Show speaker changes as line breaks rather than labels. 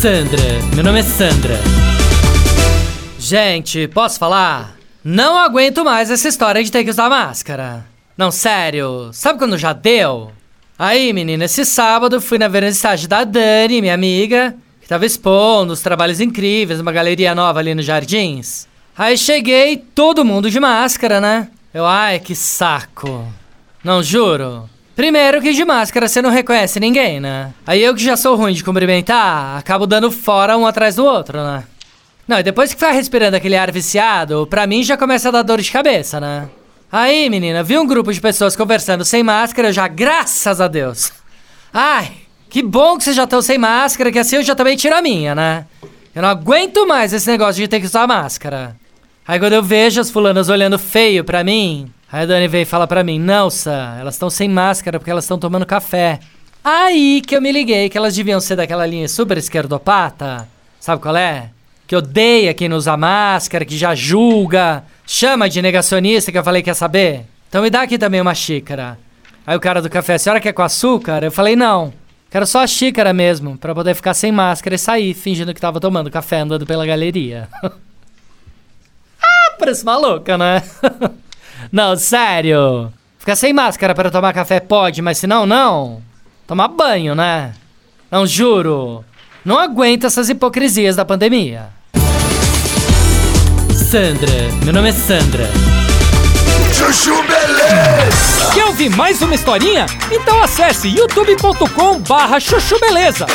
Sandra, meu nome é Sandra. Gente, posso falar? Não aguento mais essa história de ter que usar máscara. Não, sério, sabe quando já deu? Aí, menina, esse sábado fui na vernissage da Dani, minha amiga, que tava expondo os trabalhos incríveis numa galeria nova ali nos Jardins. Aí cheguei, todo mundo de máscara, né? Eu, ai, que saco. Não, juro. Primeiro que de máscara você não reconhece ninguém, né? Aí eu que já sou ruim de cumprimentar, acabo dando fora um atrás do outro, né? Não, e depois que vai respirando aquele ar viciado, pra mim já começa a dar dor de cabeça, né? Aí, menina, vi um grupo de pessoas conversando sem máscara, eu já, graças a Deus. Ai, que bom que vocês já estão sem máscara, que assim eu já também tiro a minha, né? Eu não aguento mais esse negócio de ter que usar máscara. Aí quando eu vejo as fulanas olhando feio pra mim, aí a Dani veio e fala pra mim, Nossa, elas estão sem máscara porque elas estão tomando café. Aí que eu me liguei que elas deviam ser daquela linha super esquerdopata. Sabe qual é? Que odeia quem não usa máscara, que já julga, chama de negacionista que eu falei quer saber. Então me dá aqui também uma xícara. Aí o cara do café, a senhora quer com açúcar? Eu falei, não. Quero só a xícara mesmo, pra poder ficar sem máscara e sair, fingindo que tava tomando café andando pela galeria. Parece maluca, né? não, sério. Ficar sem máscara para tomar café pode, mas se não, não. Tomar banho, né? Não juro. Não aguento essas hipocrisias da pandemia. Sandra, meu nome é Sandra.
Chuchu Beleza!
Quer ouvir mais uma historinha? Então acesse youtube.com barra chuchu beleza.